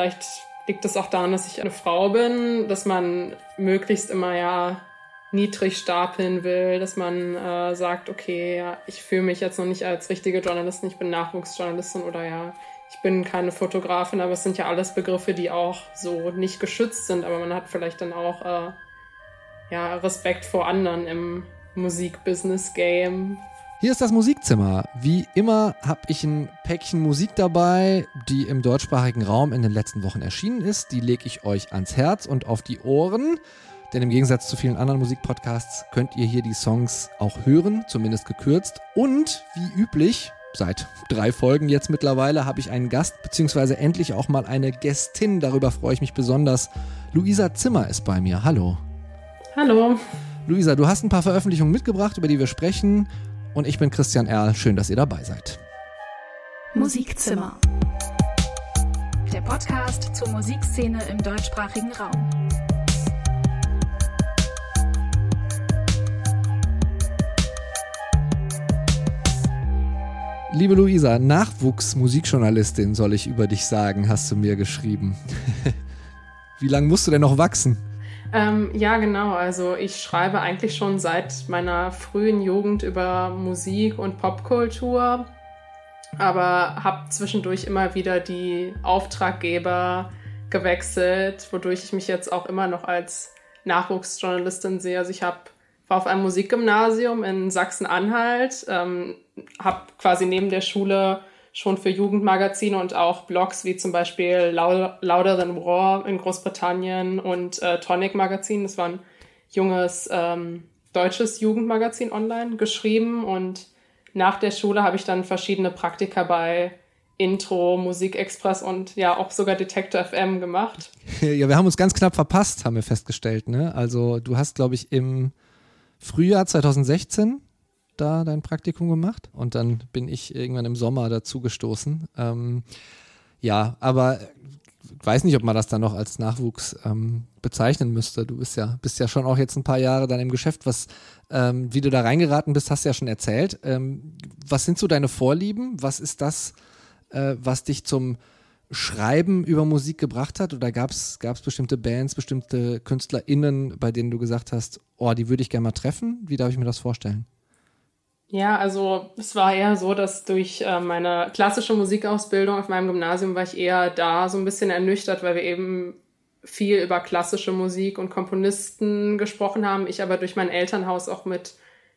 vielleicht liegt es auch daran, dass ich eine Frau bin, dass man möglichst immer ja niedrig stapeln will, dass man äh, sagt, okay, ja, ich fühle mich jetzt noch nicht als richtige Journalistin, ich bin Nachwuchsjournalistin oder ja, ich bin keine Fotografin, aber es sind ja alles Begriffe, die auch so nicht geschützt sind, aber man hat vielleicht dann auch äh, ja, Respekt vor anderen im Musikbusiness-Game. Hier ist das Musikzimmer. Wie immer habe ich ein Päckchen Musik dabei, die im deutschsprachigen Raum in den letzten Wochen erschienen ist. Die lege ich euch ans Herz und auf die Ohren. Denn im Gegensatz zu vielen anderen Musikpodcasts könnt ihr hier die Songs auch hören, zumindest gekürzt. Und wie üblich, seit drei Folgen jetzt mittlerweile, habe ich einen Gast, beziehungsweise endlich auch mal eine Gästin. Darüber freue ich mich besonders. Luisa Zimmer ist bei mir. Hallo. Hallo. Luisa, du hast ein paar Veröffentlichungen mitgebracht, über die wir sprechen. Und ich bin Christian Erl. Schön, dass ihr dabei seid. Musikzimmer. Der Podcast zur Musikszene im deutschsprachigen Raum. Liebe Luisa, Nachwuchsmusikjournalistin soll ich über dich sagen, hast du mir geschrieben. Wie lange musst du denn noch wachsen? Ähm, ja, genau. Also ich schreibe eigentlich schon seit meiner frühen Jugend über Musik und Popkultur, aber habe zwischendurch immer wieder die Auftraggeber gewechselt, wodurch ich mich jetzt auch immer noch als Nachwuchsjournalistin sehe. Also ich habe war auf einem Musikgymnasium in Sachsen-Anhalt, ähm, habe quasi neben der Schule schon für Jugendmagazine und auch Blogs wie zum Beispiel Louder Than War in Großbritannien und äh, Tonic Magazin, das war ein junges ähm, deutsches Jugendmagazin online, geschrieben und nach der Schule habe ich dann verschiedene Praktika bei Intro, Musikexpress und ja auch sogar Detector FM gemacht. Ja, wir haben uns ganz knapp verpasst, haben wir festgestellt. Ne? Also du hast, glaube ich, im Frühjahr 2016 da dein Praktikum gemacht und dann bin ich irgendwann im Sommer dazu gestoßen. Ähm, ja, aber ich weiß nicht, ob man das dann noch als Nachwuchs ähm, bezeichnen müsste. Du bist ja, bist ja schon auch jetzt ein paar Jahre dann im Geschäft. Was, ähm, wie du da reingeraten bist, hast du ja schon erzählt. Ähm, was sind so deine Vorlieben? Was ist das, äh, was dich zum Schreiben über Musik gebracht hat? Oder gab es bestimmte Bands, bestimmte KünstlerInnen, bei denen du gesagt hast, oh, die würde ich gerne mal treffen? Wie darf ich mir das vorstellen? Ja, also es war eher so, dass durch äh, meine klassische Musikausbildung auf meinem Gymnasium war ich eher da so ein bisschen ernüchtert, weil wir eben viel über klassische Musik und Komponisten gesprochen haben. Ich aber durch mein Elternhaus auch mit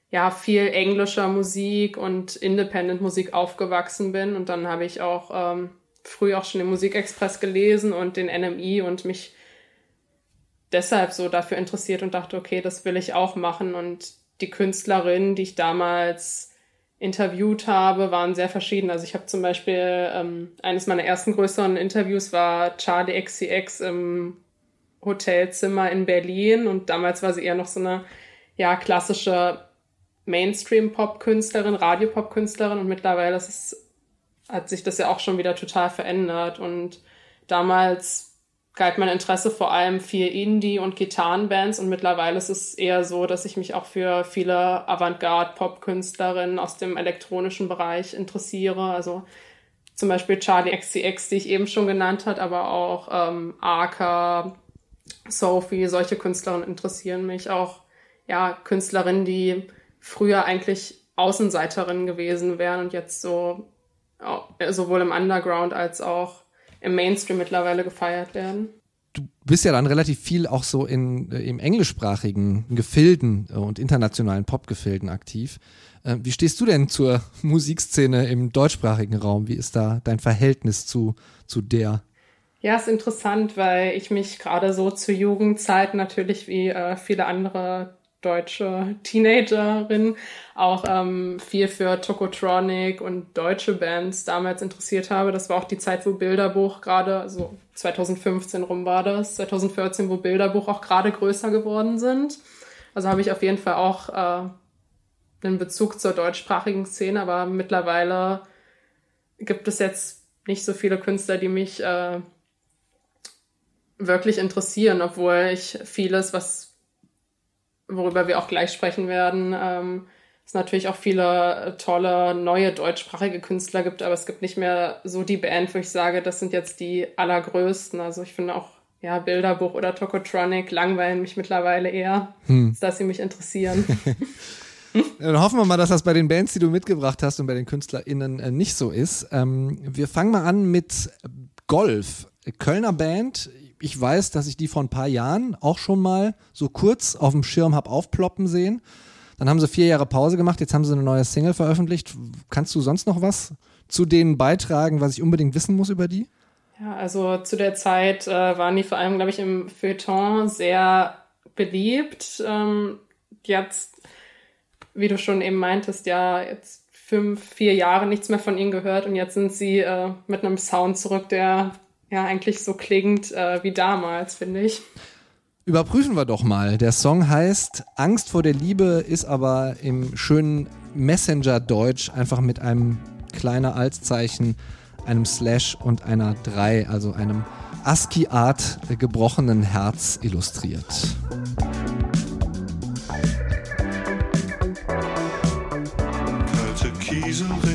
ja viel englischer Musik und Independent Musik aufgewachsen bin und dann habe ich auch ähm, früh auch schon den Musikexpress gelesen und den NMI und mich deshalb so dafür interessiert und dachte, okay, das will ich auch machen. Und die Künstlerinnen, die ich damals interviewt habe, waren sehr verschieden. Also ich habe zum Beispiel ähm, eines meiner ersten größeren Interviews war Charlie XCX im Hotelzimmer in Berlin und damals war sie eher noch so eine ja klassische Mainstream-Pop-Künstlerin, Radio-Pop-Künstlerin und mittlerweile ist hat sich das ja auch schon wieder total verändert. Und damals galt mein Interesse vor allem für Indie- und Gitarrenbands und mittlerweile ist es eher so, dass ich mich auch für viele Avantgarde-Pop-Künstlerinnen aus dem elektronischen Bereich interessiere. Also zum Beispiel Charlie XCX, die ich eben schon genannt hat, aber auch ähm, Arca, Sophie, solche Künstlerinnen interessieren mich. Auch ja, Künstlerinnen, die früher eigentlich Außenseiterinnen gewesen wären und jetzt so sowohl im Underground als auch im Mainstream mittlerweile gefeiert werden. Du bist ja dann relativ viel auch so in, äh, im englischsprachigen Gefilden äh, und internationalen Popgefilden aktiv. Äh, wie stehst du denn zur Musikszene im deutschsprachigen Raum? Wie ist da dein Verhältnis zu, zu der? Ja, ist interessant, weil ich mich gerade so zur Jugendzeit natürlich wie äh, viele andere deutsche Teenagerin auch ähm, viel für Tokotronic und deutsche Bands damals interessiert habe. Das war auch die Zeit, wo Bilderbuch gerade, also 2015 rum war das, 2014, wo Bilderbuch auch gerade größer geworden sind. Also habe ich auf jeden Fall auch äh, einen Bezug zur deutschsprachigen Szene, aber mittlerweile gibt es jetzt nicht so viele Künstler, die mich äh, wirklich interessieren, obwohl ich vieles, was worüber wir auch gleich sprechen werden, ähm, es natürlich auch viele äh, tolle neue deutschsprachige Künstler gibt, aber es gibt nicht mehr so die Band, wo ich sage, das sind jetzt die allergrößten. Also ich finde auch ja, Bilderbuch oder Tokotronic langweilen mich mittlerweile eher, hm. dass sie mich interessieren. Dann hoffen wir mal, dass das bei den Bands, die du mitgebracht hast und bei den KünstlerInnen äh, nicht so ist. Ähm, wir fangen mal an mit Golf. Kölner Band. Ich weiß, dass ich die vor ein paar Jahren auch schon mal so kurz auf dem Schirm habe aufploppen sehen. Dann haben sie vier Jahre Pause gemacht, jetzt haben sie eine neue Single veröffentlicht. Kannst du sonst noch was zu denen beitragen, was ich unbedingt wissen muss über die? Ja, also zu der Zeit äh, waren die vor allem, glaube ich, im Feuilleton sehr beliebt. Ähm, jetzt, wie du schon eben meintest, ja, jetzt fünf, vier Jahre nichts mehr von ihnen gehört und jetzt sind sie äh, mit einem Sound zurück, der ja eigentlich so klingt äh, wie damals, finde ich. Überprüfen wir doch mal. Der Song heißt Angst vor der Liebe, ist aber im schönen Messenger-Deutsch einfach mit einem kleiner Altzeichen, einem Slash und einer 3, also einem ASCII-Art gebrochenen Herz illustriert. Kalte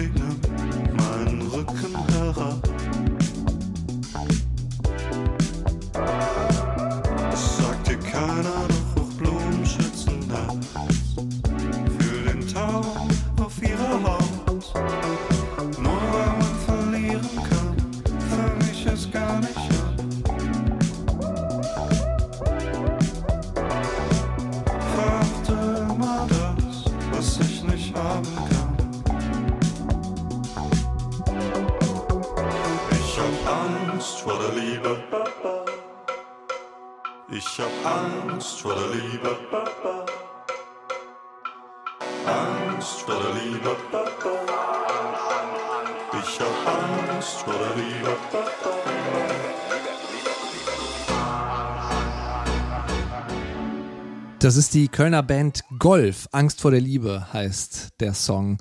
Das ist die Kölner Band Golf. Angst vor der Liebe heißt der Song.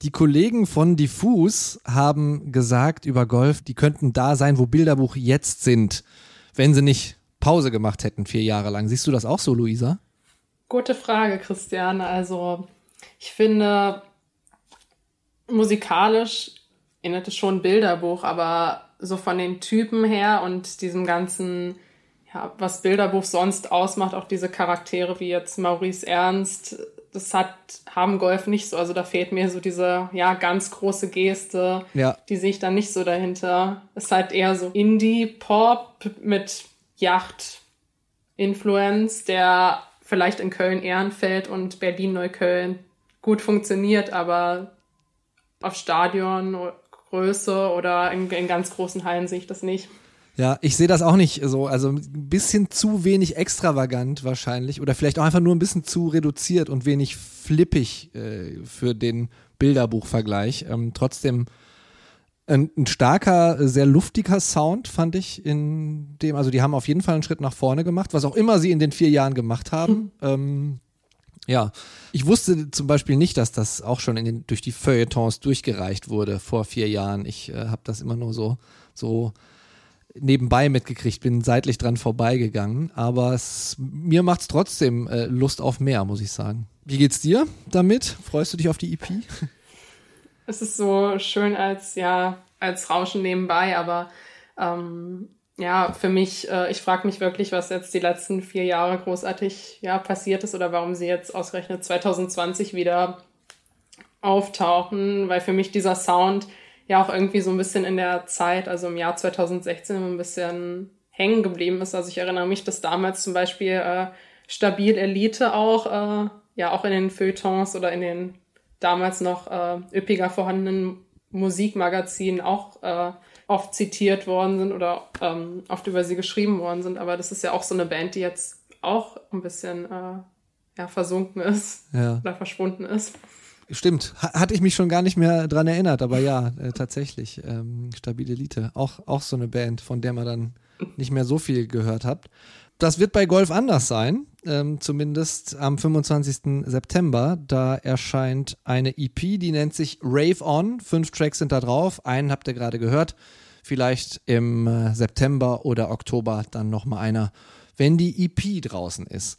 Die Kollegen von Diffus haben gesagt über Golf, die könnten da sein, wo Bilderbuch jetzt sind, wenn sie nicht Pause gemacht hätten, vier Jahre lang. Siehst du das auch so, Luisa? Gute Frage, Christiane. Also, ich finde, musikalisch erinnert es schon Bilderbuch, aber so von den Typen her und diesem ganzen, ja, was Bilderbuch sonst ausmacht, auch diese Charaktere wie jetzt Maurice Ernst, das hat, haben Golf nicht so. Also da fehlt mir so diese, ja, ganz große Geste. Ja. Die sehe ich dann nicht so dahinter. Es ist halt eher so Indie-Pop mit Yacht-Influence, der vielleicht in Köln-Ehrenfeld und Berlin-Neukölln gut funktioniert, aber auf Stadiongröße oder in, in ganz großen Hallen sehe ich das nicht. Ja, ich sehe das auch nicht so. Also ein bisschen zu wenig extravagant wahrscheinlich oder vielleicht auch einfach nur ein bisschen zu reduziert und wenig flippig äh, für den Bilderbuchvergleich. Ähm, trotzdem ein, ein, starker, sehr luftiger Sound fand ich in dem. Also die haben auf jeden Fall einen Schritt nach vorne gemacht, was auch immer sie in den vier Jahren gemacht haben. Mhm. Ähm, ja, ich wusste zum Beispiel nicht, dass das auch schon den, durch die Feuilletons durchgereicht wurde vor vier Jahren. Ich äh, habe das immer nur so so nebenbei mitgekriegt, bin seitlich dran vorbeigegangen, aber es, mir macht es trotzdem äh, Lust auf mehr, muss ich sagen. Wie geht's dir damit? Freust du dich auf die EP? Es ist so schön als, ja, als Rauschen nebenbei, aber ähm, ja, für mich, äh, ich frage mich wirklich, was jetzt die letzten vier Jahre großartig ja, passiert ist oder warum sie jetzt ausgerechnet 2020 wieder auftauchen, weil für mich dieser Sound ja auch irgendwie so ein bisschen in der Zeit, also im Jahr 2016, ein bisschen hängen geblieben ist. Also ich erinnere mich, dass damals zum Beispiel äh, Stabil Elite auch, äh, ja auch in den Feuilletons oder in den damals noch äh, üppiger vorhandenen Musikmagazinen auch äh, oft zitiert worden sind oder ähm, oft über sie geschrieben worden sind. Aber das ist ja auch so eine Band, die jetzt auch ein bisschen äh, ja, versunken ist ja. oder verschwunden ist. Stimmt, hatte ich mich schon gar nicht mehr dran erinnert, aber ja, äh, tatsächlich. Ähm, Stabile Elite, auch, auch so eine Band, von der man dann nicht mehr so viel gehört hat. Das wird bei Golf anders sein, ähm, zumindest am 25. September. Da erscheint eine EP, die nennt sich Rave On. Fünf Tracks sind da drauf, einen habt ihr gerade gehört. Vielleicht im äh, September oder Oktober dann nochmal einer, wenn die EP draußen ist.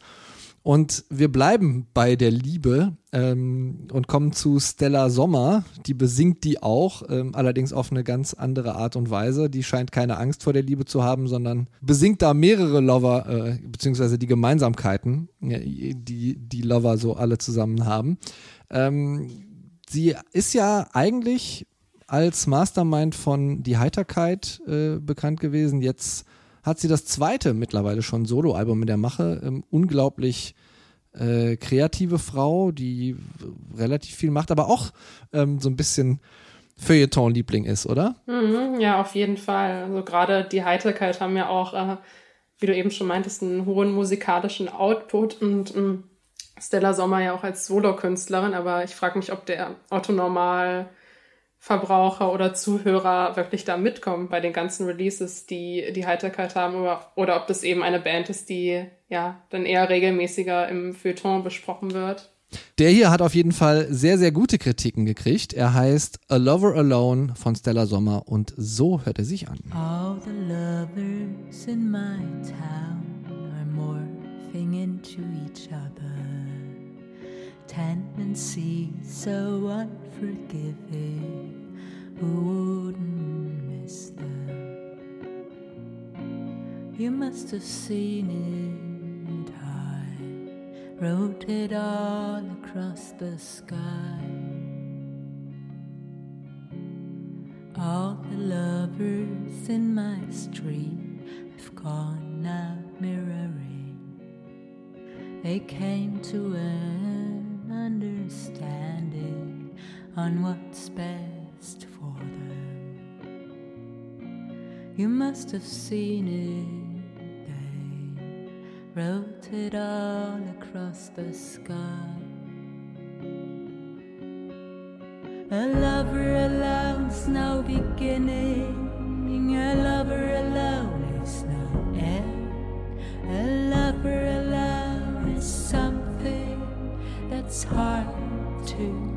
Und wir bleiben bei der Liebe ähm, und kommen zu Stella Sommer. Die besingt die auch, ähm, allerdings auf eine ganz andere Art und Weise. Die scheint keine Angst vor der Liebe zu haben, sondern besingt da mehrere Lover, äh, beziehungsweise die Gemeinsamkeiten, die die Lover so alle zusammen haben. Ähm, sie ist ja eigentlich als Mastermind von Die Heiterkeit äh, bekannt gewesen. Jetzt hat sie das zweite mittlerweile schon Soloalbum in der Mache. Ähm, unglaublich äh, kreative Frau, die relativ viel macht, aber auch ähm, so ein bisschen Feuilleton-Liebling ist, oder? Mhm, ja, auf jeden Fall. Also gerade die Heiterkeit haben ja auch, äh, wie du eben schon meintest, einen hohen musikalischen Output und äh, Stella Sommer ja auch als Solokünstlerin, aber ich frage mich, ob der Otto Normal Verbraucher oder Zuhörer wirklich da mitkommen bei den ganzen Releases, die die Heiterkeit haben, oder, oder ob das eben eine Band ist, die ja dann eher regelmäßiger im Feuilleton besprochen wird. Der hier hat auf jeden Fall sehr, sehr gute Kritiken gekriegt. Er heißt A Lover Alone von Stella Sommer und so hört er sich an. All the lovers in my town are morphing into each other. Tendency so unforgiving. Who wouldn't miss them? You must have seen it. I wrote it all across the sky. All the lovers in my street have gone out mirroring. They came to an understanding on what's best for them. You must have seen it they wrote it all across the sky. A lover alone's no beginning, a lover alone that's hard to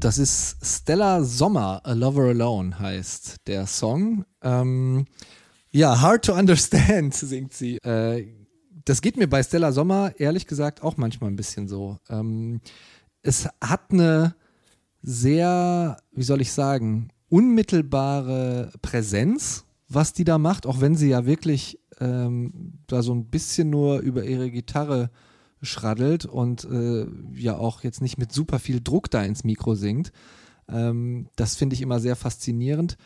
Das ist Stella Sommer, A Lover Alone heißt der Song. Ähm, ja, Hard to Understand singt sie. Äh, das geht mir bei Stella Sommer ehrlich gesagt auch manchmal ein bisschen so. Ähm, es hat eine sehr, wie soll ich sagen, unmittelbare Präsenz, was die da macht, auch wenn sie ja wirklich ähm, da so ein bisschen nur über ihre Gitarre schraddelt und äh, ja auch jetzt nicht mit super viel Druck da ins Mikro singt. Ähm, das finde ich immer sehr faszinierend.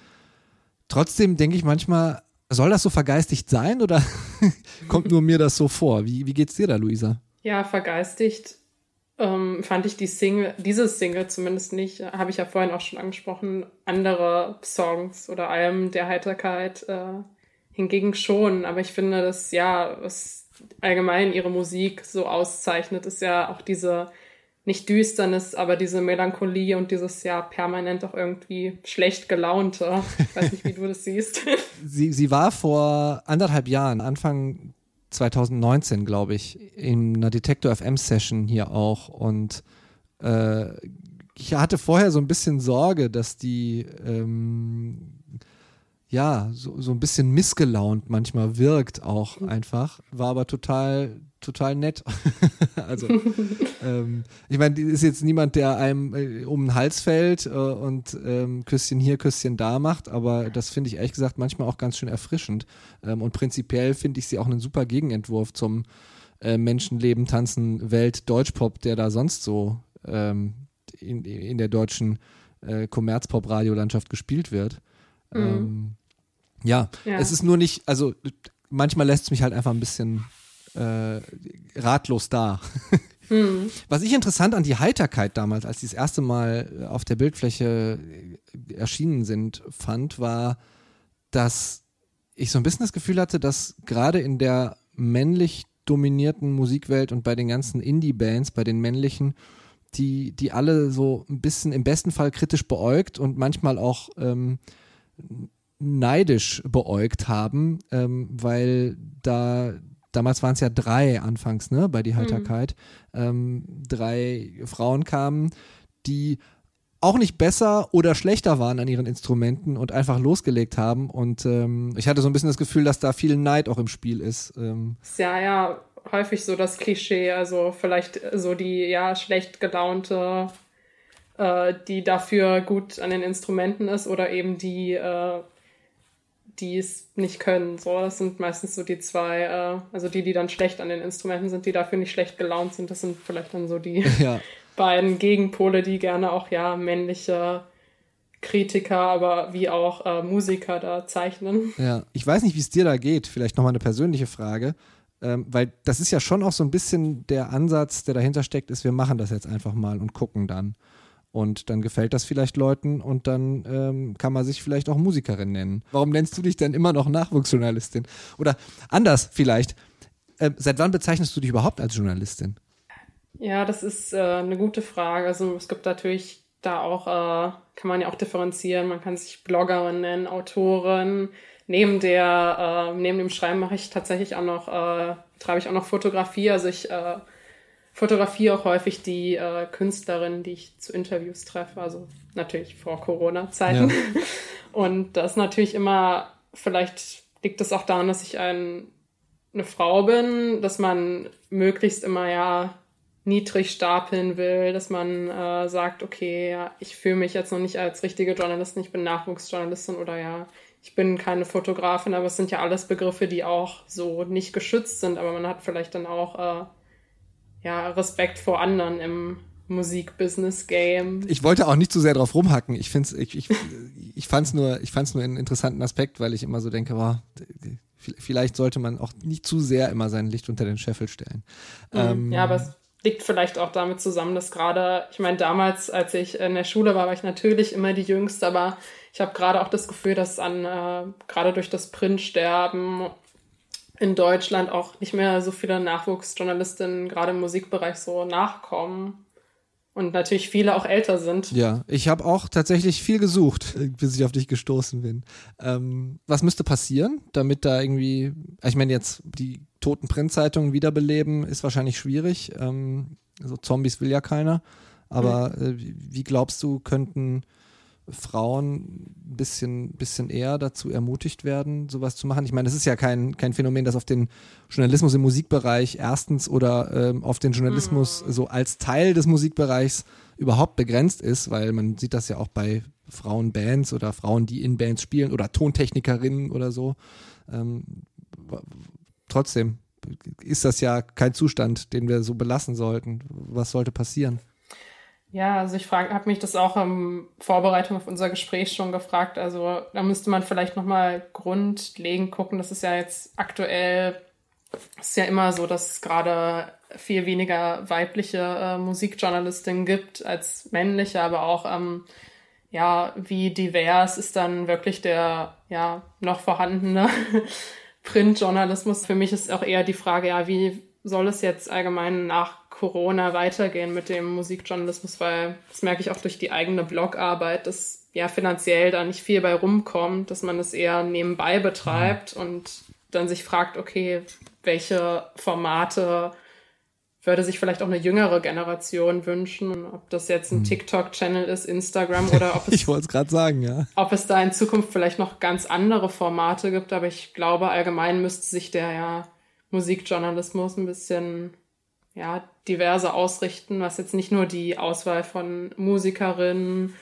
Trotzdem denke ich manchmal, soll das so vergeistigt sein oder kommt nur mir das so vor? Wie, wie geht's dir da, Luisa? Ja, vergeistigt ähm, fand ich die Single, dieses Single zumindest nicht, habe ich ja vorhin auch schon angesprochen, andere Songs oder Alben der Heiterkeit äh, hingegen schon. Aber ich finde, dass ja, es allgemein ihre Musik so auszeichnet, ist ja auch diese nicht Düsternis, aber diese Melancholie und dieses ja permanent auch irgendwie schlecht gelaunte. Ich weiß nicht, wie du das siehst. sie, sie war vor anderthalb Jahren, Anfang 2019, glaube ich, in einer Detector FM Session hier auch und äh, ich hatte vorher so ein bisschen Sorge, dass die ähm, ja, so, so ein bisschen missgelaunt manchmal wirkt auch mhm. einfach, war aber total, total nett. also, ähm, ich meine, ist jetzt niemand, der einem äh, um den Hals fällt äh, und ähm, Küsschen hier, Küsschen da macht, aber das finde ich ehrlich gesagt manchmal auch ganz schön erfrischend. Ähm, und prinzipiell finde ich sie auch einen super Gegenentwurf zum äh, Menschenleben, Tanzen, Welt, Deutschpop, der da sonst so ähm, in, in der deutschen äh, Kommerzpop-Radiolandschaft gespielt wird. Mhm. Ähm, ja, ja, es ist nur nicht, also manchmal lässt es mich halt einfach ein bisschen äh, ratlos da. Mhm. Was ich interessant an die Heiterkeit damals, als die das erste Mal auf der Bildfläche erschienen sind, fand, war, dass ich so ein bisschen das Gefühl hatte, dass gerade in der männlich dominierten Musikwelt und bei den ganzen Indie-Bands, bei den männlichen, die, die alle so ein bisschen im besten Fall kritisch beäugt und manchmal auch ähm, neidisch beäugt haben, ähm, weil da damals waren es ja drei anfangs, ne, bei die. Heiterkeit, mhm. ähm, drei Frauen kamen, die auch nicht besser oder schlechter waren an ihren Instrumenten und einfach losgelegt haben. Und ähm, ich hatte so ein bisschen das Gefühl, dass da viel Neid auch im Spiel ist. Ähm. Ja, ja, häufig so das Klischee. Also vielleicht so die ja schlecht gelaunte, äh, die dafür gut an den Instrumenten ist oder eben die, äh, die es nicht können. So, das sind meistens so die zwei, äh, also die, die dann schlecht an den Instrumenten sind, die dafür nicht schlecht gelaunt sind. Das sind vielleicht dann so die. Ja beiden Gegenpole, die gerne auch ja männliche Kritiker, aber wie auch äh, Musiker da zeichnen. Ja, ich weiß nicht, wie es dir da geht. Vielleicht nochmal eine persönliche Frage. Ähm, weil das ist ja schon auch so ein bisschen der Ansatz, der dahinter steckt, ist, wir machen das jetzt einfach mal und gucken dann. Und dann gefällt das vielleicht Leuten und dann ähm, kann man sich vielleicht auch Musikerin nennen. Warum nennst du dich denn immer noch Nachwuchsjournalistin? Oder anders vielleicht, äh, seit wann bezeichnest du dich überhaupt als Journalistin? Ja, das ist äh, eine gute Frage. Also es gibt natürlich da auch, äh, kann man ja auch differenzieren. Man kann sich Bloggerin nennen, Autorin. Neben der, äh, neben dem Schreiben mache ich tatsächlich auch noch, äh, treibe ich auch noch Fotografie. Also ich äh, fotografiere auch häufig die äh, Künstlerinnen, die ich zu Interviews treffe. Also natürlich vor Corona-Zeiten. Ja. Und das ist natürlich immer, vielleicht liegt es auch daran, dass ich ein, eine Frau bin, dass man möglichst immer ja niedrig stapeln will, dass man äh, sagt, okay, ja, ich fühle mich jetzt noch nicht als richtige Journalistin, ich bin Nachwuchsjournalistin oder ja, ich bin keine Fotografin, aber es sind ja alles Begriffe, die auch so nicht geschützt sind, aber man hat vielleicht dann auch äh, ja, Respekt vor anderen im Musik-Business-Game. Ich wollte auch nicht zu sehr drauf rumhacken. Ich finde ich, ich, ich fand es nur, ich fand's nur einen interessanten Aspekt, weil ich immer so denke, wow, vielleicht sollte man auch nicht zu sehr immer sein Licht unter den Scheffel stellen. Mhm, ähm, ja, aber es liegt vielleicht auch damit zusammen, dass gerade, ich meine, damals, als ich in der Schule war, war ich natürlich immer die Jüngste, aber ich habe gerade auch das Gefühl, dass an, äh, gerade durch das Printsterben in Deutschland auch nicht mehr so viele Nachwuchsjournalistinnen gerade im Musikbereich so nachkommen. Und natürlich viele auch älter sind. Ja, ich habe auch tatsächlich viel gesucht, bis ich auf dich gestoßen bin. Ähm, was müsste passieren, damit da irgendwie, ich meine jetzt die toten Printzeitungen wiederbeleben, ist wahrscheinlich schwierig. Ähm, so Zombies will ja keiner. Aber mhm. äh, wie glaubst du, könnten Frauen ein bisschen, bisschen eher dazu ermutigt werden, sowas zu machen? Ich meine, es ist ja kein, kein Phänomen, das auf den Journalismus im Musikbereich erstens oder ähm, auf den Journalismus mhm. so als Teil des Musikbereichs überhaupt begrenzt ist, weil man sieht das ja auch bei Frauenbands oder Frauen, die in Bands spielen oder Tontechnikerinnen oder so. Ähm, trotzdem ist das ja kein Zustand, den wir so belassen sollten. Was sollte passieren? Ja, also ich habe mich das auch in Vorbereitung auf unser Gespräch schon gefragt. Also da müsste man vielleicht nochmal grundlegend gucken. Das ist ja jetzt aktuell, ist ja immer so, dass es gerade viel weniger weibliche äh, Musikjournalistinnen gibt als männliche, aber auch ähm, ja, wie divers ist dann wirklich der ja noch vorhandene Printjournalismus. Für mich ist auch eher die Frage, ja, wie soll es jetzt allgemein nach Corona weitergehen mit dem Musikjournalismus, weil das merke ich auch durch die eigene Blogarbeit, dass ja finanziell da nicht viel bei rumkommt, dass man es eher nebenbei betreibt und dann sich fragt, okay, welche Formate würde sich vielleicht auch eine jüngere Generation wünschen, ob das jetzt ein hm. TikTok-Channel ist, Instagram oder ob es. ich wollte es gerade sagen, ja. Ob es da in Zukunft vielleicht noch ganz andere Formate gibt, aber ich glaube, allgemein müsste sich der ja Musikjournalismus ein bisschen ja, diverse ausrichten, was jetzt nicht nur die Auswahl von Musikerinnen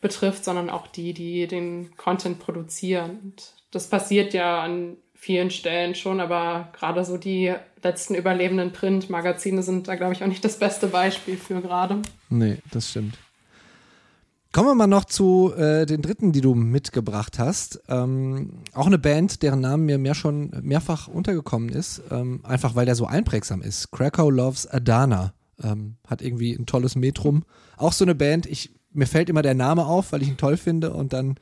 betrifft, sondern auch die, die den Content produzieren. Und das passiert ja an vielen Stellen schon, aber gerade so die letzten überlebenden Printmagazine sind da, glaube ich, auch nicht das beste Beispiel für gerade. Nee, das stimmt. Kommen wir mal noch zu äh, den dritten, die du mitgebracht hast. Ähm, auch eine Band, deren Name mir mehr schon mehrfach untergekommen ist, ähm, einfach weil der so einprägsam ist. Krakow Loves Adana. Ähm, hat irgendwie ein tolles Metrum. Auch so eine Band, ich, mir fällt immer der Name auf, weil ich ihn toll finde und dann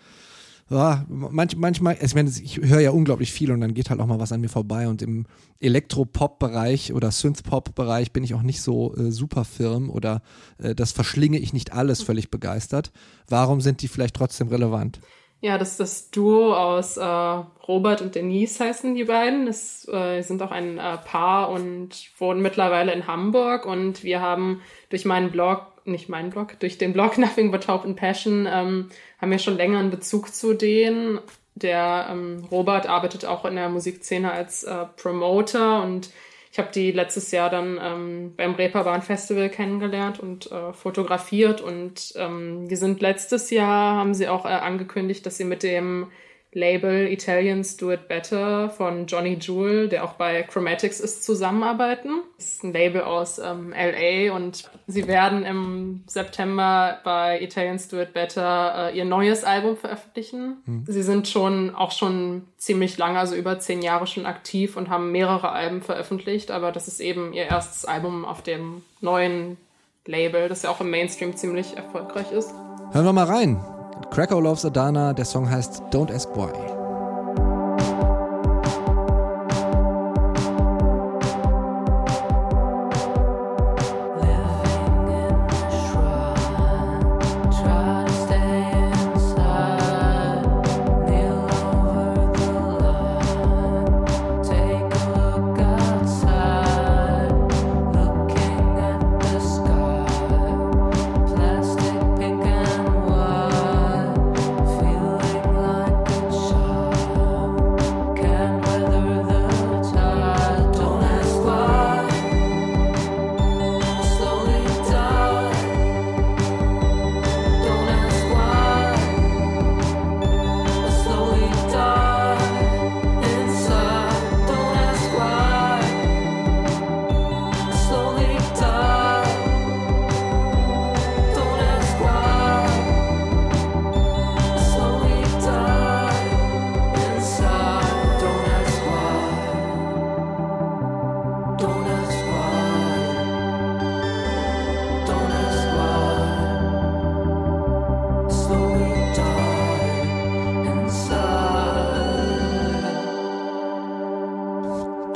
ja, manch, manchmal, also ich meine, ich höre ja unglaublich viel und dann geht halt auch mal was an mir vorbei und im Elektropop-Bereich oder Synth-Pop-Bereich bin ich auch nicht so äh, super firm oder äh, das verschlinge ich nicht alles völlig begeistert. Warum sind die vielleicht trotzdem relevant? Ja, das ist das Duo aus äh, Robert und Denise heißen die beiden. Das äh, sind auch ein äh, Paar und wohnen mittlerweile in Hamburg. Und wir haben durch meinen Blog, nicht meinen Blog, durch den Blog Nothing But Hope and Passion, ähm, haben wir schon länger einen Bezug zu denen. Der ähm, Robert arbeitet auch in der Musikszene als äh, Promoter und ich habe die letztes Jahr dann ähm, beim Reeperbahn Festival kennengelernt und äh, fotografiert und ähm, die sind letztes Jahr, haben sie auch äh, angekündigt, dass sie mit dem Label Italians Do It Better von Johnny Jewel, der auch bei Chromatics ist, zusammenarbeiten. Das ist ein Label aus ähm, LA und sie werden im September bei Italians Do It Better äh, ihr neues Album veröffentlichen. Mhm. Sie sind schon auch schon ziemlich lange, also über zehn Jahre schon aktiv und haben mehrere Alben veröffentlicht, aber das ist eben ihr erstes Album auf dem neuen Label, das ja auch im Mainstream ziemlich erfolgreich ist. Hören wir mal rein. Krakow Loves Adana, der Song heißt Don't Ask Why.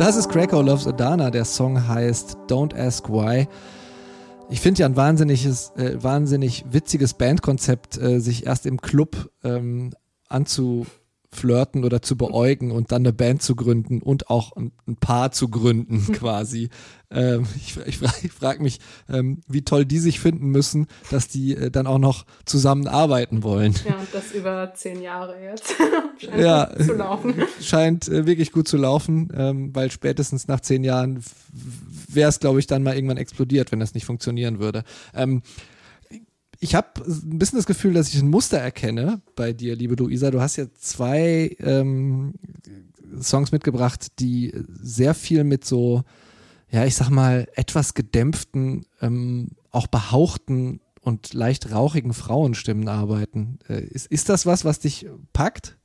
Das ist Krakow Loves Adana. Der Song heißt Don't Ask Why. Ich finde ja ein wahnsinniges, äh, wahnsinnig witziges Bandkonzept, äh, sich erst im Club ähm, anzu flirten oder zu beäugen und dann eine Band zu gründen und auch ein, ein Paar zu gründen quasi. ähm, ich ich frage frag mich, ähm, wie toll die sich finden müssen, dass die äh, dann auch noch zusammenarbeiten wollen. Ja, und das über zehn Jahre jetzt. scheint ja, zu laufen. Scheint äh, wirklich gut zu laufen, ähm, weil spätestens nach zehn Jahren wäre es, glaube ich, dann mal irgendwann explodiert, wenn das nicht funktionieren würde. Ähm, ich habe ein bisschen das Gefühl, dass ich ein Muster erkenne bei dir, liebe Luisa. Du hast ja zwei ähm, Songs mitgebracht, die sehr viel mit so, ja, ich sag mal, etwas gedämpften, ähm, auch behauchten und leicht rauchigen Frauenstimmen arbeiten. Äh, ist, ist das was, was dich packt?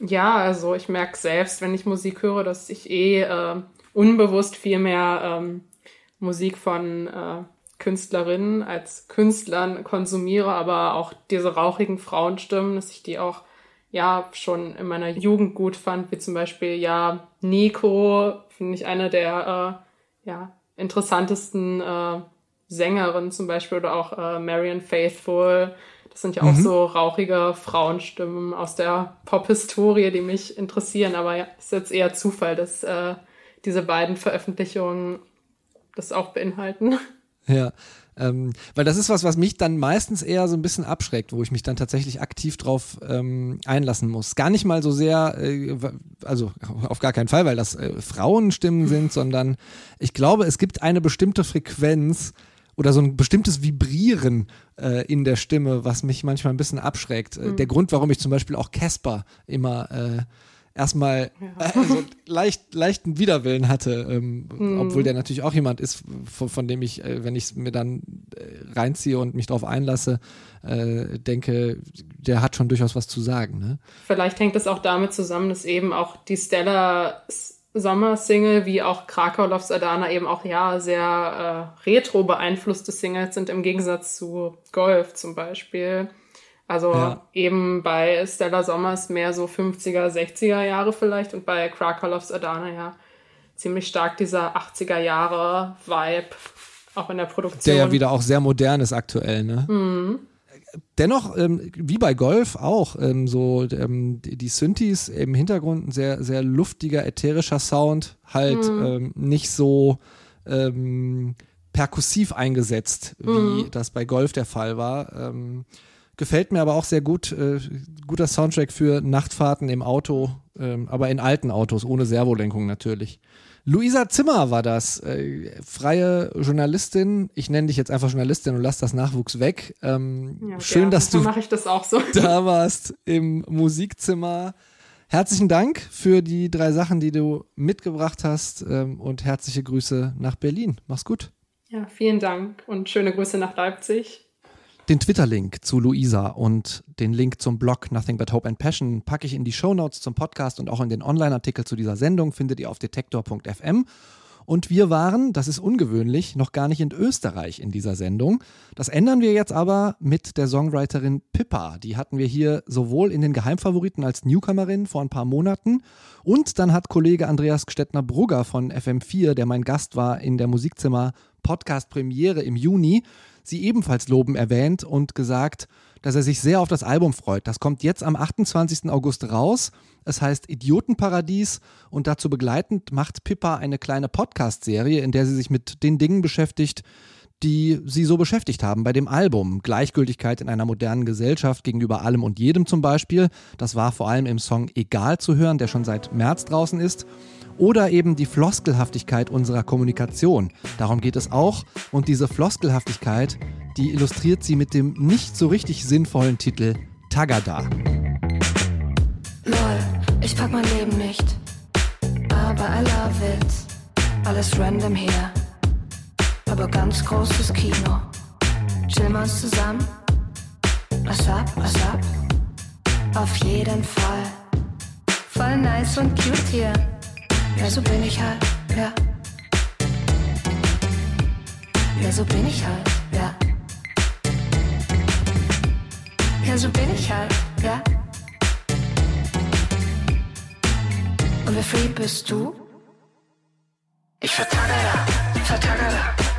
Ja, also ich merke selbst, wenn ich Musik höre, dass ich eh äh, unbewusst viel mehr ähm, Musik von äh, Künstlerinnen als Künstlern konsumiere, aber auch diese rauchigen Frauenstimmen, dass ich die auch ja schon in meiner Jugend gut fand, wie zum Beispiel ja Nico, finde ich eine der äh, ja interessantesten äh, Sängerinnen zum Beispiel oder auch äh, Marian Faithful. Das sind ja auch mhm. so rauchige Frauenstimmen aus der Pop-Historie, die mich interessieren. Aber ja, ist jetzt eher Zufall, dass äh, diese beiden Veröffentlichungen das auch beinhalten. Ja, ähm, weil das ist was, was mich dann meistens eher so ein bisschen abschreckt, wo ich mich dann tatsächlich aktiv drauf ähm, einlassen muss. Gar nicht mal so sehr, äh, also auf gar keinen Fall, weil das äh, Frauenstimmen sind, sondern ich glaube, es gibt eine bestimmte Frequenz oder so ein bestimmtes Vibrieren äh, in der Stimme, was mich manchmal ein bisschen abschreckt. Mhm. Der Grund, warum ich zum Beispiel auch Casper immer äh, erstmal ja. äh, so leicht, leichten Widerwillen hatte, ähm, mhm. obwohl der natürlich auch jemand ist, von, von dem ich, äh, wenn ich es mir dann äh, reinziehe und mich darauf einlasse, äh, denke, der hat schon durchaus was zu sagen. Ne? Vielleicht hängt es auch damit zusammen, dass eben auch die Stella Sommer-Single wie auch Krakau Loves Adana eben auch ja sehr äh, retro beeinflusste Singles sind im Gegensatz zu Golf zum Beispiel. Also ja. eben bei Stella Sommers mehr so 50er, 60er Jahre vielleicht und bei Krakolovs Adana ja ziemlich stark dieser 80er Jahre Vibe auch in der Produktion. Der ja wieder auch sehr modern ist aktuell, ne? Mhm. dennoch, ähm, wie bei Golf auch, ähm, so ähm, die, Synthes im Hintergrund ein sehr, sehr luftiger, ätherischer Sound, halt Mhm. ähm, nicht so ähm, perkussiv eingesetzt, wie Mhm. das bei Golf der Fall war. Gefällt mir aber auch sehr gut. Äh, guter Soundtrack für Nachtfahrten im Auto, ähm, aber in alten Autos, ohne Servolenkung natürlich. Luisa Zimmer war das, äh, freie Journalistin. Ich nenne dich jetzt einfach Journalistin und lass das Nachwuchs weg. Ähm, Ja, schön, gerne. dass du das auch so. da warst im Musikzimmer. Herzlichen Dank für die drei Sachen, die du mitgebracht hast ähm, und herzliche Grüße nach Berlin. Mach's gut. Ja, vielen Dank und schöne Grüße nach Leipzig. Den Twitter-Link zu Luisa und den Link zum Blog Nothing But Hope and Passion packe ich in die Shownotes zum Podcast und auch in den Online-Artikel zu dieser Sendung findet ihr auf detektor.fm. Und wir waren, das ist ungewöhnlich, noch gar nicht in Österreich in dieser Sendung. Das ändern wir jetzt aber mit der Songwriterin Pippa. Die hatten wir hier sowohl in den Geheimfavoriten als Newcomerin vor ein paar Monaten und dann hat Kollege Andreas Gstettner-Brugger von FM4, der mein Gast war in der Musikzimmer Podcast Premiere im Juni, sie ebenfalls loben erwähnt und gesagt, dass er sich sehr auf das Album freut. Das kommt jetzt am 28. August raus. Es heißt Idiotenparadies und dazu begleitend macht Pippa eine kleine Podcast-Serie, in der sie sich mit den Dingen beschäftigt, die sie so beschäftigt haben bei dem Album. Gleichgültigkeit in einer modernen Gesellschaft gegenüber allem und jedem zum Beispiel. Das war vor allem im Song Egal zu hören, der schon seit März draußen ist. Oder eben die Floskelhaftigkeit unserer Kommunikation. Darum geht es auch. Und diese Floskelhaftigkeit, die illustriert sie mit dem nicht so richtig sinnvollen Titel Tagada. Lol, ich pack mein Leben nicht. Aber I love it. Alles random hier. Aber ganz großes Kino. Wir uns zusammen? Was ab, was ab? Auf jeden Fall. Voll nice und cute hier. Ja, so bin ich halt, ja. Ja, so bin ich halt, ja. Ja, so bin ich halt, ja. Und wie free bist du? Ich vertagere, vertagere.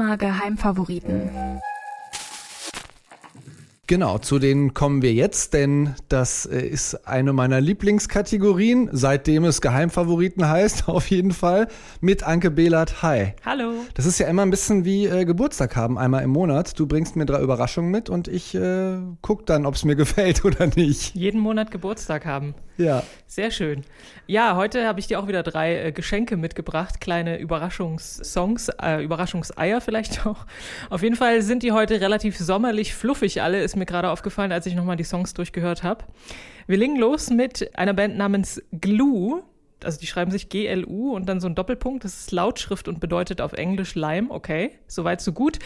Musikzimmer Geheimfavoriten. Genau, zu denen kommen wir jetzt, denn das äh, ist eine meiner Lieblingskategorien, seitdem es Geheimfavoriten heißt, auf jeden Fall, mit Anke Behlert. Hi. Hallo. Das ist ja immer ein bisschen wie äh, Geburtstag haben, einmal im Monat. Du bringst mir drei Überraschungen mit und ich äh, guck dann, ob es mir gefällt oder nicht. Jeden Monat Geburtstag haben. Ja. Sehr schön. Ja, heute habe ich dir auch wieder drei äh, Geschenke mitgebracht, kleine Überraschungssongs, äh, Überraschungseier vielleicht auch. Auf jeden Fall sind die heute relativ sommerlich fluffig alle, ist mir gerade aufgefallen, als ich nochmal die Songs durchgehört habe. Wir legen los mit einer Band namens Glue. Also die schreiben sich G-L-U und dann so ein Doppelpunkt. Das ist Lautschrift und bedeutet auf Englisch Lime. Okay, soweit so gut.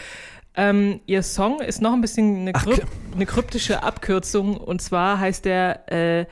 Ähm, ihr Song ist noch ein bisschen eine, kryp eine kryptische Abkürzung und zwar heißt der äh,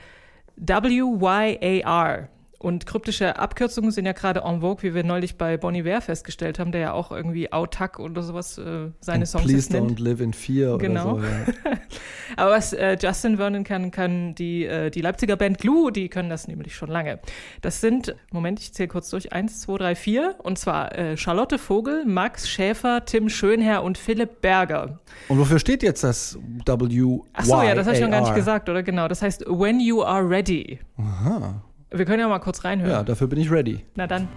WYAR. Und kryptische Abkürzungen sind ja gerade en vogue, wie wir neulich bei Bon Iver festgestellt haben, der ja auch irgendwie Autak oder sowas äh, seine Songs Please nennt. don't live in fear Genau. oder so. Ja. Aber was äh, Justin Vernon kann, kann die, äh, die Leipziger Band Glue, die können das nämlich schon lange. Das sind, Moment, ich zähle kurz durch, eins, zwei, drei, vier. Und zwar äh, Charlotte Vogel, Max Schäfer, Tim Schönherr und Philipp Berger. Und wofür steht jetzt das W? Ach so, ja, das habe ich noch gar nicht gesagt, oder? Genau, das heißt When You Are Ready. Aha. Wir können ja mal kurz reinhören. Ja, dafür bin ich ready. Na dann.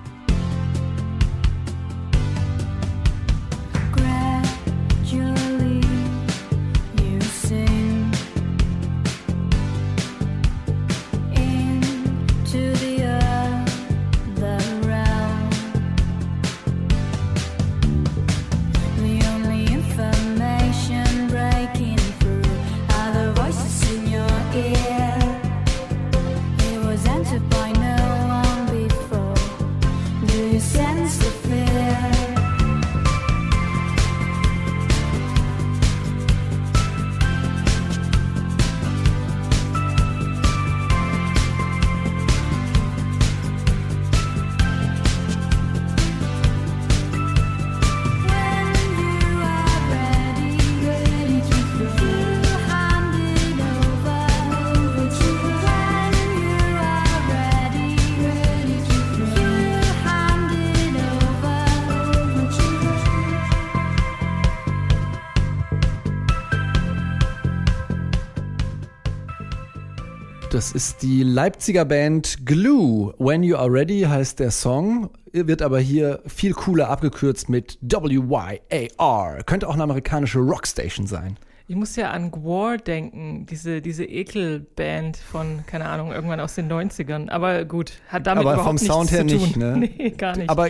Das ist die Leipziger Band Glue. When You Are Ready heißt der Song, wird aber hier viel cooler abgekürzt mit W-Y-A-R. Könnte auch eine amerikanische Rockstation sein. Ich muss ja an Gwar denken, diese, diese Ekelband von, keine Ahnung, irgendwann aus den 90ern. Aber gut, hat damit aber überhaupt vom Sound her zu tun. nicht, ne? Nee, gar nicht. Aber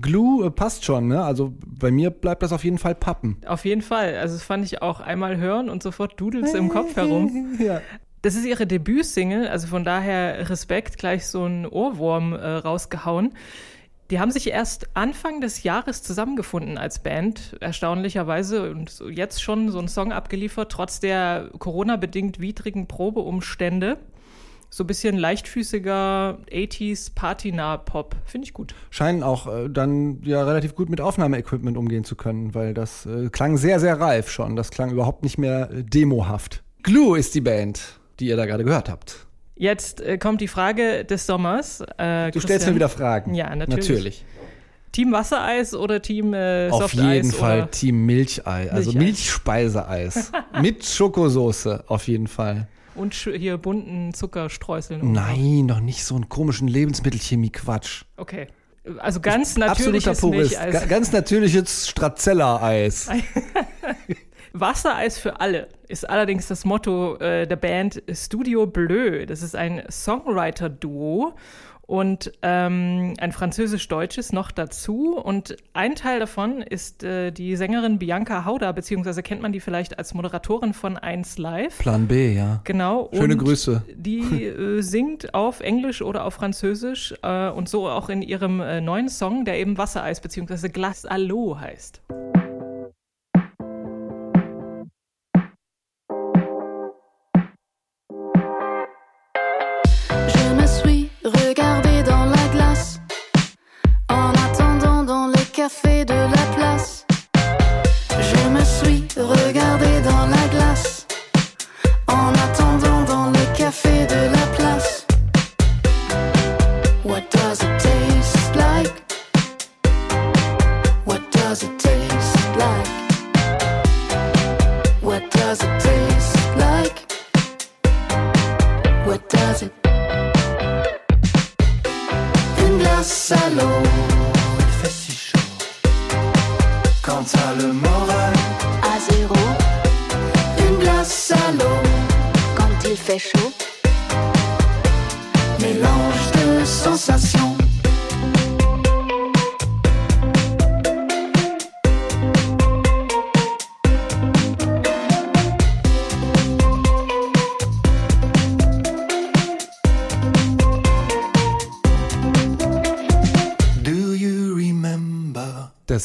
Glue äh, passt schon, ne? Also bei mir bleibt das auf jeden Fall pappen. Auf jeden Fall. Also das fand ich auch einmal hören und sofort dudelt's im Kopf herum. ja. Das ist ihre Debütsingle, also von daher Respekt, gleich so ein Ohrwurm äh, rausgehauen. Die haben sich erst Anfang des Jahres zusammengefunden als Band, erstaunlicherweise, und jetzt schon so einen Song abgeliefert, trotz der Corona-bedingt widrigen Probeumstände. So ein bisschen leichtfüßiger 80s Patina Pop. Finde ich gut. Scheinen auch äh, dann ja relativ gut mit Aufnahmeequipment umgehen zu können, weil das äh, klang sehr, sehr reif schon. Das klang überhaupt nicht mehr äh, demohaft. Glue ist die Band, die ihr da gerade gehört habt. Jetzt äh, kommt die Frage des Sommers. Äh, Du stellst mir wieder Fragen. Ja, natürlich. Natürlich. Team Wassereis oder Team äh, Auf jeden Fall? Team Milchei, also Milcheis. Milchspeiseeis. mit Schokosoße, auf jeden Fall. Und hier bunten Zuckerstreuseln. Nein, doch nicht so einen komischen Lebensmittelchemie-Quatsch. Okay. Also ganz natürliches. Milcheis. Ga- Ganz natürliches Stracciatella-Eis. Wassereis für alle ist allerdings das Motto äh, der Band Studio Bleu. Das ist ein Songwriter-Duo und ähm, ein französisch-deutsches noch dazu. Und ein Teil davon ist äh, die Sängerin Bianca Hauder, beziehungsweise kennt man die vielleicht als Moderatorin von 1 Live. Plan B, ja. Genau. Schöne und Grüße. Die äh, singt auf Englisch oder auf Französisch äh, und so auch in ihrem äh, neuen Song, der eben Wassereis bzw. Glace l'eau heißt.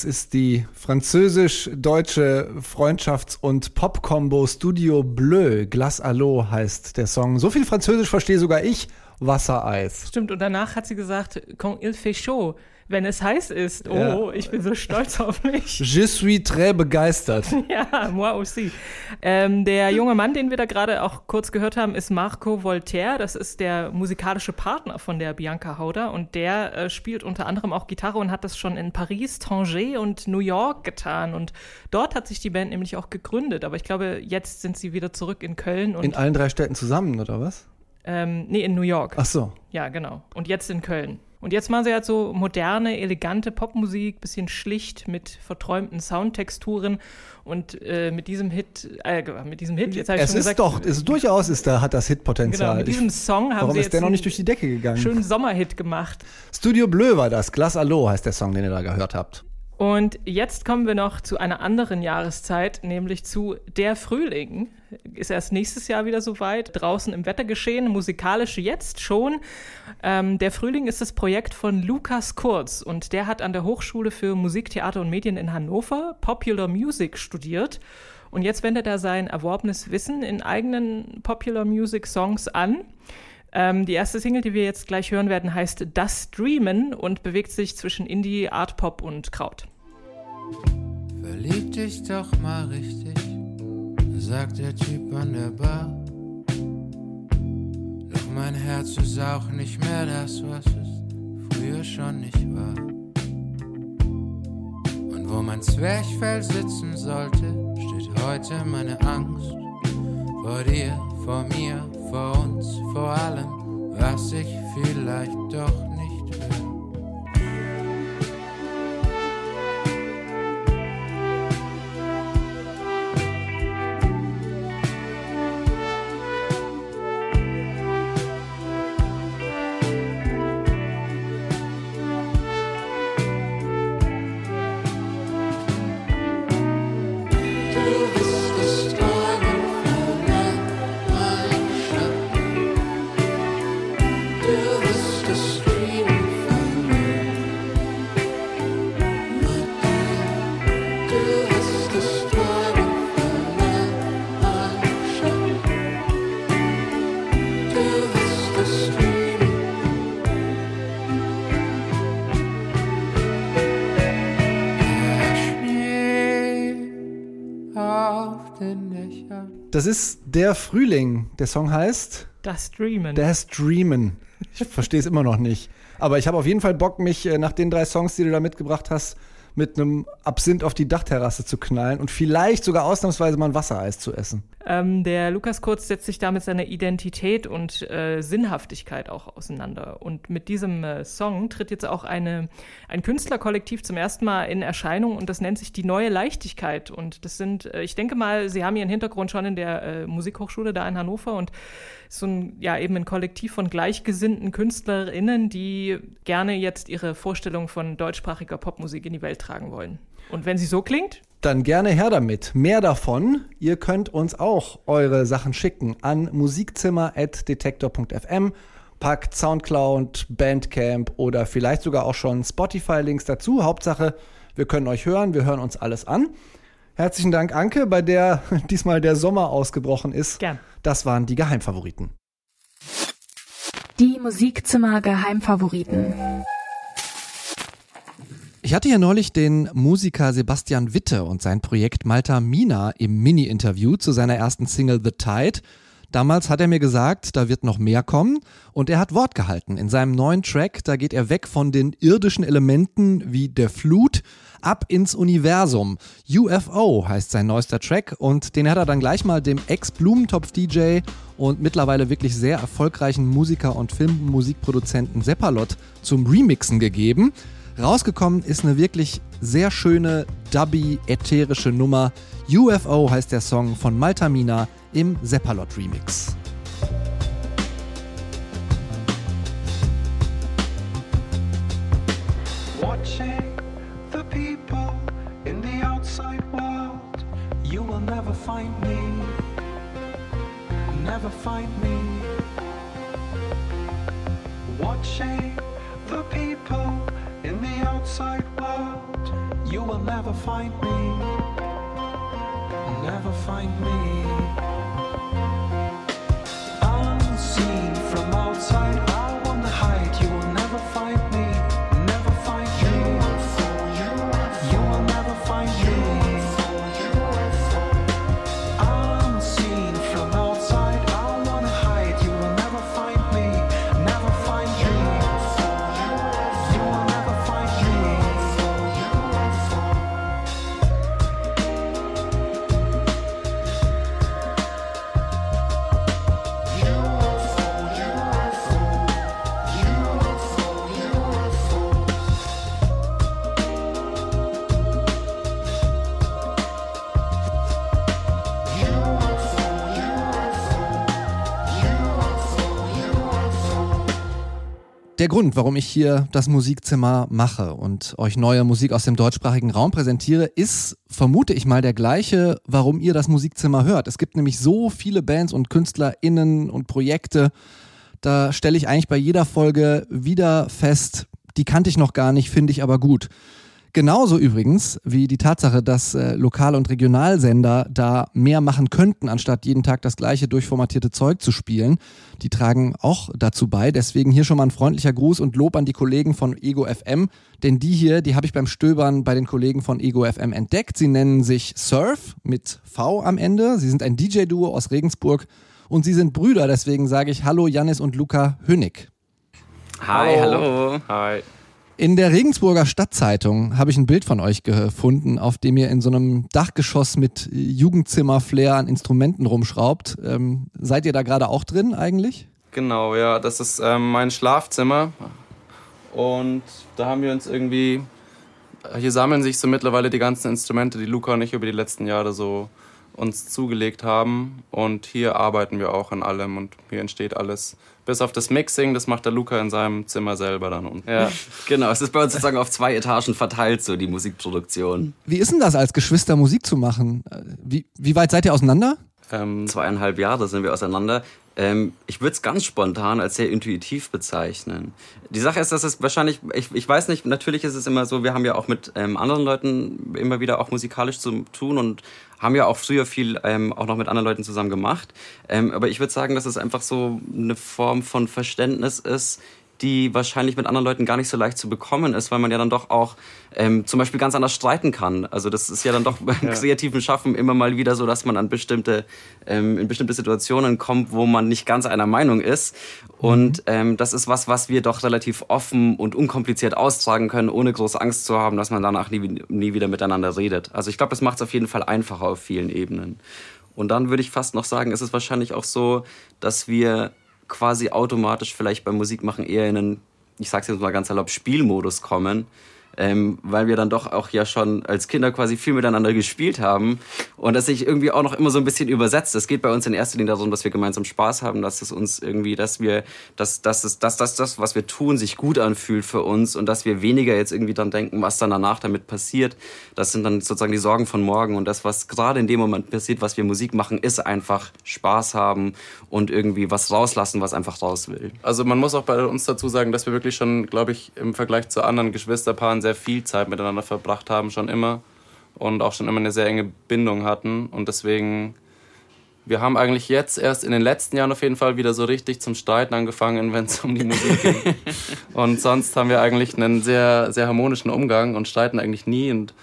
Das ist die französisch-deutsche Freundschafts- und Pop-Combo Studio Bleu. À l'eau heißt der Song. So viel Französisch verstehe sogar ich. Wassereis. Stimmt, und danach hat sie gesagt, quand il fait chaud, wenn es heiß ist. Oh, Ja. ich bin so stolz auf mich. Je suis très begeistert. Ja, moi aussi. Ähm, der junge Mann, den wir da gerade auch kurz gehört haben, ist Marco Voltaire. Das ist der musikalische Partner von der Bianca Hauder und der äh, spielt unter anderem auch Gitarre und hat das schon in Paris, Tanger und New York getan. Und dort hat sich die Band nämlich auch gegründet. Aber ich glaube, jetzt sind sie wieder zurück in Köln und In allen drei Städten zusammen, oder was? ähm, nee, in New York. Ach so. Ja, genau. Und jetzt in Köln. Und jetzt machen sie halt so moderne, elegante Popmusik, bisschen schlicht mit verträumten Soundtexturen und äh, mit diesem Hit, äh, mit diesem Hit, jetzt habe ich Es schon ist gesagt, doch, es durchaus ist da, hat das genau, Hitpotenzial. mit Ich- diesem Song haben Warum sie ist jetzt der noch nicht durch die Decke gegangen? schönen Sommerhit gemacht. Studio Bleu war das. À l'eau heißt der Song, den ihr da gehört habt. Und jetzt kommen wir noch zu einer anderen Jahreszeit, nämlich zu Der Frühling. Ist erst nächstes Jahr wieder soweit. Draußen im Wettergeschehen, musikalisch jetzt schon. Ähm, der Frühling ist das Projekt von Lukas Kurz und der hat an der Hochschule für Musik, Theater und Medien in Hannover Popular Music studiert. Und jetzt wendet er sein erworbenes Wissen in eigenen Popular Music Songs an. Ähm, die erste Single, die wir jetzt gleich hören werden, heißt Das Dreamen und bewegt sich zwischen Indie, Art Pop und Kraut. Verlieb dich doch mal richtig, sagt der Typ an der Bar. Doch mein Herz ist auch nicht mehr das, was es früher schon nicht war. Und wo mein Zwerchfell sitzen sollte, steht heute meine Angst Vor dir, vor mir, vor uns, vor allem, was ich vielleicht doch nicht will. Auf den Dächern. Das ist Der Frühling. Der Song heißt Das Dreamen. Das Dreamen. Ich verstehe es immer noch nicht. Aber ich habe auf jeden Fall Bock, mich äh, nach den drei Songs, die du da mitgebracht hast, mit einem Absinth auf die Dachterrasse zu knallen und vielleicht sogar ausnahmsweise mal ein Wassereis zu essen. Ähm, der Lukas Kurz setzt sich da mit seiner Identität und äh, Sinnhaftigkeit auch auseinander. Und mit diesem äh, Song tritt jetzt auch eine, ein Künstlerkollektiv zum ersten Mal in Erscheinung und das nennt sich die neue Leichtigkeit. Und das sind, äh, ich denke mal, Sie haben Ihren Hintergrund schon in der äh, Musikhochschule da in Hannover und so ein, ja, eben ein Kollektiv von gleichgesinnten KünstlerInnen, die gerne jetzt ihre Vorstellung von deutschsprachiger Popmusik in die Welt tragen wollen. Und wenn sie so klingt, Dann gerne her damit. Mehr davon. Ihr könnt uns auch eure Sachen schicken an musikzimmer.detektor.fm. Packt Soundcloud, Bandcamp oder vielleicht sogar auch schon Spotify-Links dazu. Hauptsache, wir können euch hören, wir hören uns alles an. Herzlichen Dank, Anke, bei der diesmal der Sommer ausgebrochen ist. Gern. Das waren die Geheimfavoriten. Die Musikzimmer Geheimfavoriten. Ich hatte ja neulich den Musiker Sebastian Witte und sein Projekt Malta Mina im Mini-Interview zu seiner ersten Single The Tide. Damals hat er mir gesagt, da wird noch mehr kommen und er hat Wort gehalten. In seinem neuen Track, da geht er weg von den irdischen Elementen wie der Flut ab ins Universum. UFO heißt sein neuester Track und den hat er dann gleich mal dem Ex-Blumentopf-DJ und mittlerweile wirklich sehr erfolgreichen Musiker und Filmmusikproduzenten Seppalot zum Remixen gegeben. Rausgekommen ist eine wirklich sehr schöne, dubby, ätherische Nummer. UFO heißt der Song von Malta Mina im Seppalot Remix. Watching outside world. You will never find me. Never find me. Watching the people in the outside world. You will never find me. Never find me. Unseen from outside, Der Grund, warum ich hier das Musikzimmer mache und euch neue Musik aus dem deutschsprachigen Raum präsentiere, ist, vermute ich mal, der gleiche, warum ihr das Musikzimmer hört. Es gibt nämlich so viele Bands und KünstlerInnen und Projekte, da stelle ich eigentlich bei jeder Folge wieder fest, die kannte ich noch gar nicht, finde ich aber gut. Genauso übrigens wie die Tatsache, dass äh, Lokal- und Regionalsender da mehr machen könnten, anstatt jeden Tag das gleiche durchformatierte Zeug zu spielen. Die tragen auch dazu bei. Deswegen hier schon mal ein freundlicher Gruß und Lob an die Kollegen von Ego FM. Denn die hier, die habe ich beim Stöbern bei den Kollegen von Ego FM entdeckt. Sie nennen sich Surf mit V am Ende. Sie sind ein DJ-Duo aus Regensburg und sie sind Brüder. Deswegen sage ich Hallo Janis und Luca Hönig. Hi, hallo. Hi. In der Regensburger Stadtzeitung habe ich ein Bild von euch gefunden, auf dem ihr in so einem Dachgeschoss mit Jugendzimmer-Flair an Instrumenten rumschraubt. Ähm, seid ihr da gerade auch drin eigentlich? Genau, ja, das ist ähm, mein Schlafzimmer. Und da haben wir uns irgendwie. Hier sammeln sich so mittlerweile die ganzen Instrumente, die Luca und ich über die letzten Jahre so uns zugelegt haben. Und hier arbeiten wir auch an allem und hier entsteht alles. Bis auf das Mixing, das macht der Luca in seinem Zimmer selber dann unten. Ja, genau. Es ist bei uns sozusagen auf zwei Etagen verteilt, so die Musikproduktion. Wie ist denn das, als Geschwister Musik zu machen? Wie, wie weit seid ihr auseinander? Ähm, Zweieinhalb Jahre sind wir auseinander. Ähm, ich würde es ganz spontan als sehr intuitiv bezeichnen. Die Sache ist, dass es wahrscheinlich, ich, ich weiß nicht, natürlich ist es immer so, wir haben ja auch mit ähm, anderen Leuten immer wieder auch musikalisch zu tun und haben ja auch früher viel ähm, auch noch mit anderen Leuten zusammen gemacht. Ähm, aber ich würde sagen, dass es einfach so eine Form von Verständnis ist, die wahrscheinlich mit anderen Leuten gar nicht so leicht zu bekommen ist, weil man ja dann doch auch ähm, zum Beispiel ganz anders streiten kann. Also das ist ja dann doch beim kreativen Schaffen immer mal wieder so, dass man an bestimmte, ähm, in bestimmte Situationen kommt, wo man nicht ganz einer Meinung ist. Und ähm, das ist was, was wir doch relativ offen und unkompliziert austragen können, ohne große Angst zu haben, dass man danach nie, nie wieder miteinander redet. Also ich glaube, das macht es auf jeden Fall einfacher auf vielen Ebenen. Und dann würde ich fast noch sagen, ist es wahrscheinlich auch so, dass wir quasi automatisch vielleicht beim Musikmachen eher in einen, ich sag's jetzt mal ganz erlaubt, Spielmodus kommen. Ähm, weil wir dann doch auch ja schon als Kinder quasi viel miteinander gespielt haben und das sich irgendwie auch noch immer so ein bisschen übersetzt. Es geht bei uns in erster Linie darum, dass wir gemeinsam Spaß haben, dass es uns irgendwie, dass wir, dass, dass, es, dass, dass das, was wir tun, sich gut anfühlt für uns und dass wir weniger jetzt irgendwie dann denken, was dann danach damit passiert. Das sind dann sozusagen die Sorgen von morgen und das, was gerade in dem Moment passiert, was wir Musik machen, ist einfach Spaß haben und irgendwie was rauslassen, was einfach raus will. Also man muss auch bei uns dazu sagen, dass wir wirklich schon, glaube ich, im Vergleich zu anderen Geschwisterpaaren sehr viel Zeit miteinander verbracht haben, schon immer. Und auch schon immer eine sehr enge Bindung hatten. Und deswegen, wir haben eigentlich jetzt erst in den letzten Jahren auf jeden Fall wieder so richtig zum Streiten angefangen, wenn es um die Musik ging. Und sonst haben wir eigentlich einen sehr, sehr harmonischen Umgang und streiten eigentlich nie. Und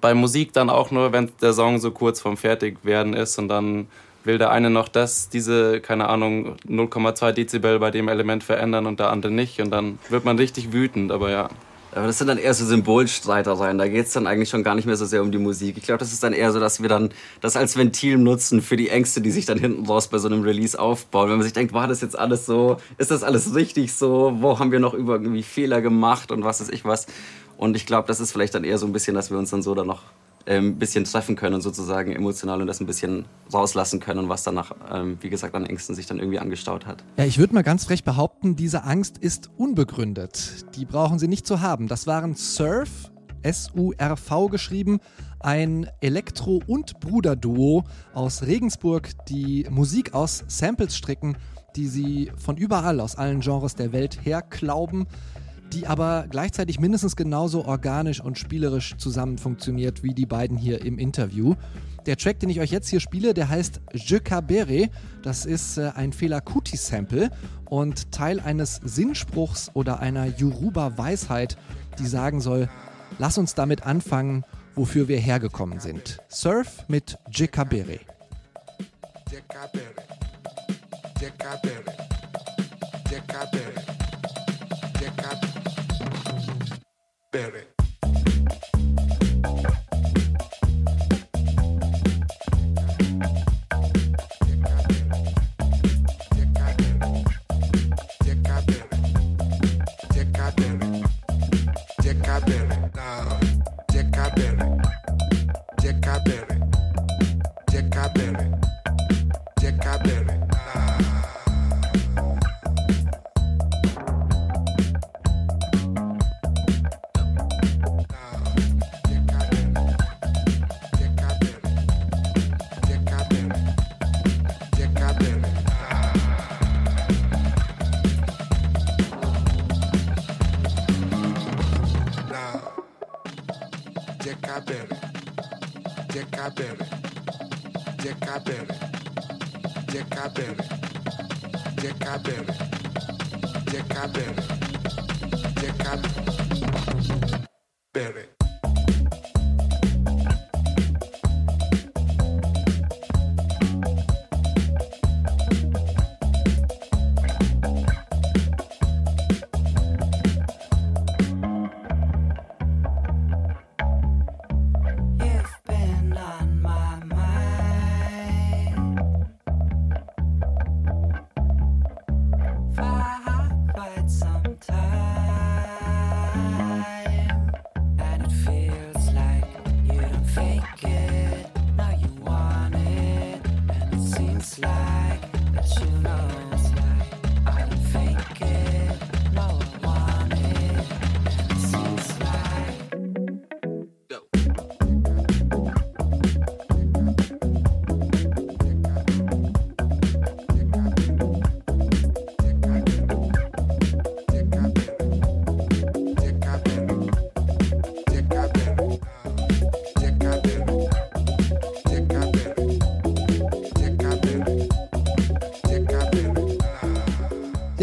bei Musik dann auch nur, wenn der Song so kurz vorm Fertigwerden ist und dann will der eine noch das, diese, keine Ahnung, 0,2 Dezibel bei dem Element verändern und der andere nicht. Und dann wird man richtig wütend, aber ja. Aber das sind dann eher so Symbolstreitereien. Da geht's dann eigentlich schon gar nicht mehr so sehr um die Musik. Ich glaube, das ist dann eher so, dass wir dann das als Ventil nutzen für die Ängste, die sich dann hinten raus bei so einem Release aufbauen. Wenn man sich denkt, war das jetzt alles so, ist das alles richtig so, wo haben wir noch über irgendwie Fehler gemacht und was weiß ich was. Und ich glaube, das ist vielleicht dann eher so ein bisschen, dass wir uns dann so dann noch ein bisschen treffen können und sozusagen emotional und das ein bisschen rauslassen können, was danach, ähm, wie gesagt, an Ängsten sich dann irgendwie angestaut hat. Ja, ich würde mal ganz frech behaupten, diese Angst ist unbegründet. Die brauchen Sie nicht zu haben. Das waren Surf, S-U-R-V geschrieben, ein Elektro- und Bruderduo aus Regensburg, die Musik aus Samples stricken, die sie von überall aus allen Genres der Welt herklauben, die aber gleichzeitig mindestens genauso organisch und spielerisch zusammen funktioniert wie die beiden hier im Interview. Der Track, den ich euch jetzt hier spiele, der heißt Je Cabere. Das ist äh, ein Fehler Kuti-Sample und Teil eines Sinnspruchs oder einer Yoruba-Weisheit, die sagen soll, lass uns damit anfangen, wofür wir hergekommen sind. Surf mit Je Cabere. Je Cabere. Je Cabere. Je Cabere. Spirit.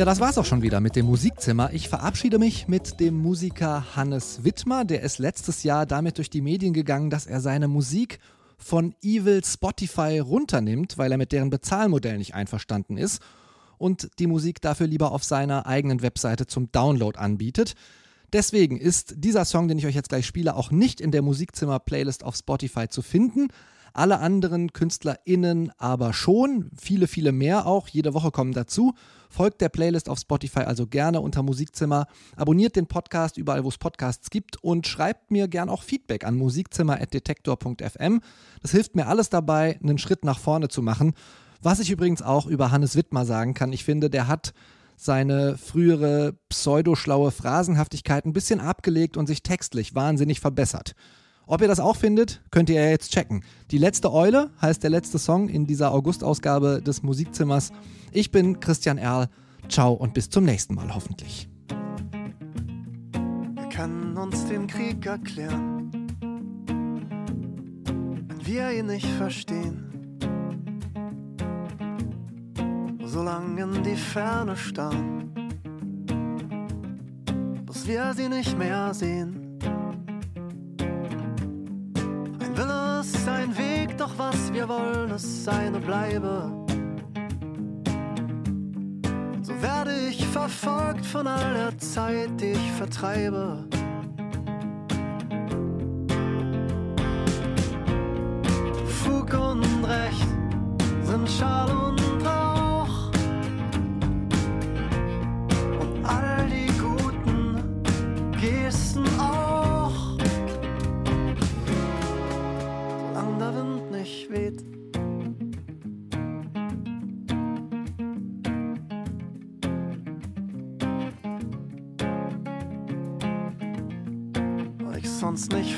Ja, das war's auch schon wieder mit dem Musikzimmer. Ich verabschiede mich mit dem Musiker Hannes Wittmer. Der ist letztes Jahr damit durch die Medien gegangen, dass er seine Musik von Evil Spotify runternimmt, weil er mit deren Bezahlmodell nicht einverstanden ist und die Musik dafür lieber auf seiner eigenen Webseite zum Download anbietet. Deswegen ist dieser Song, den ich euch jetzt gleich spiele, auch nicht in der Musikzimmer-Playlist auf Spotify zu finden. Alle anderen KünstlerInnen aber schon, viele, viele mehr auch, jede Woche kommen dazu. Folgt der Playlist auf Spotify also gerne unter Musikzimmer, abonniert den Podcast überall, wo es Podcasts gibt und schreibt mir gern auch Feedback an musikzimmer.detektor.fm. Das hilft mir alles dabei, einen Schritt nach vorne zu machen. Was ich übrigens auch über Hannes Wittmer sagen kann, ich finde, der hat seine frühere pseudoschlaue Phrasenhaftigkeit ein bisschen abgelegt und sich textlich wahnsinnig verbessert. Ob ihr das auch findet, könnt ihr ja jetzt checken. Die letzte Eule heißt der letzte Song in dieser August-Ausgabe des Musikzimmers. Ich bin Christian Erl. Ciao und bis zum nächsten Mal hoffentlich. Wir können uns den Krieg erklären, wenn wir ihn nicht verstehen. So lange in die Ferne starren, bis wir sie nicht mehr sehen. Wir wollen, ist eine Bleibe. So werde ich verfolgt von all der Zeit, die ich vertreibe.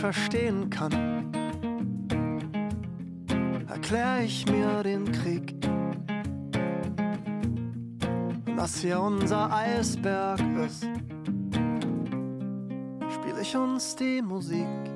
Verstehen kann, erklär ich mir den Krieg. Dass hier unser Eisberg ist, spiel ich uns die Musik.